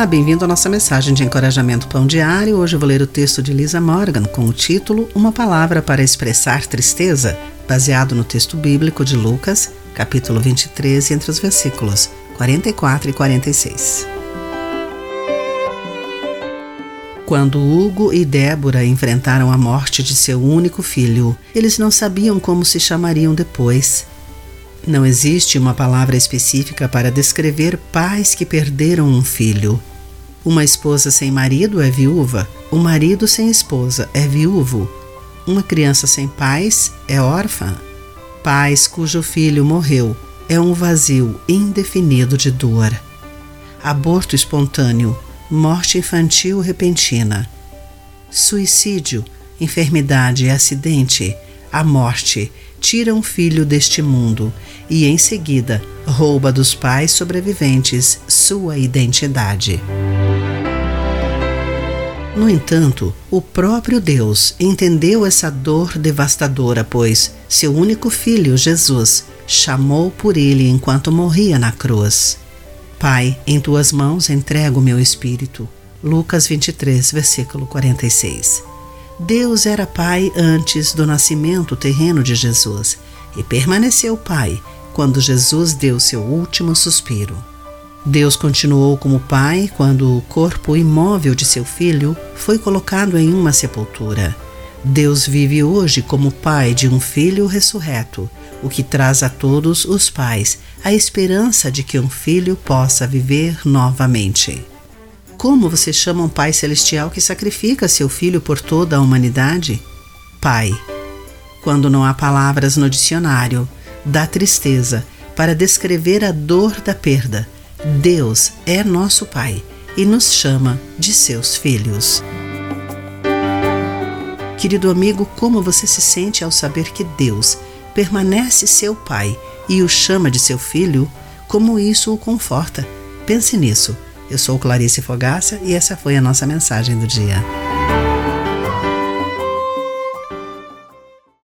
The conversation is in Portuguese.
Olá, bem-vindo à nossa mensagem de encorajamento Pão Diário. Hoje vou ler o texto de Lisa Morgan com o título Uma Palavra para Expressar Tristeza, baseado no texto bíblico de Lucas, capítulo 23, entre os versículos 44 e 46. Quando Hugo e Débora enfrentaram a morte de seu único filho, eles não sabiam como se chamariam depois. Não existe uma palavra específica para descrever pais que perderam um filho. Uma esposa sem marido é viúva, o um marido sem esposa é viúvo. Uma criança sem pais é órfã. Pais cujo filho morreu é um vazio indefinido de dor. Aborto espontâneo, morte infantil repentina. Suicídio, enfermidade e acidente, a morte tira um filho deste mundo e, em seguida, rouba dos pais sobreviventes sua identidade. No entanto, o próprio Deus entendeu essa dor devastadora, pois seu único filho, Jesus, chamou por ele enquanto morria na cruz. Pai, em tuas mãos entrego meu espírito. Lucas 23, versículo 46. Deus era Pai antes do nascimento terreno de Jesus e permaneceu Pai quando Jesus deu seu último suspiro. Deus continuou como Pai quando o corpo imóvel de seu filho foi colocado em uma sepultura. Deus vive hoje como Pai de um filho ressurreto, o que traz a todos os pais a esperança de que um filho possa viver novamente. Como você chama um Pai Celestial que sacrifica seu filho por toda a humanidade? Pai. Quando não há palavras no dicionário, da tristeza para descrever a dor da perda, Deus é nosso Pai e nos chama de seus filhos. Querido amigo, como você se sente ao saber que Deus permanece seu Pai e o chama de seu filho? Como isso o conforta? Pense nisso eu sou Clarice Fogaça e essa foi a nossa mensagem do dia.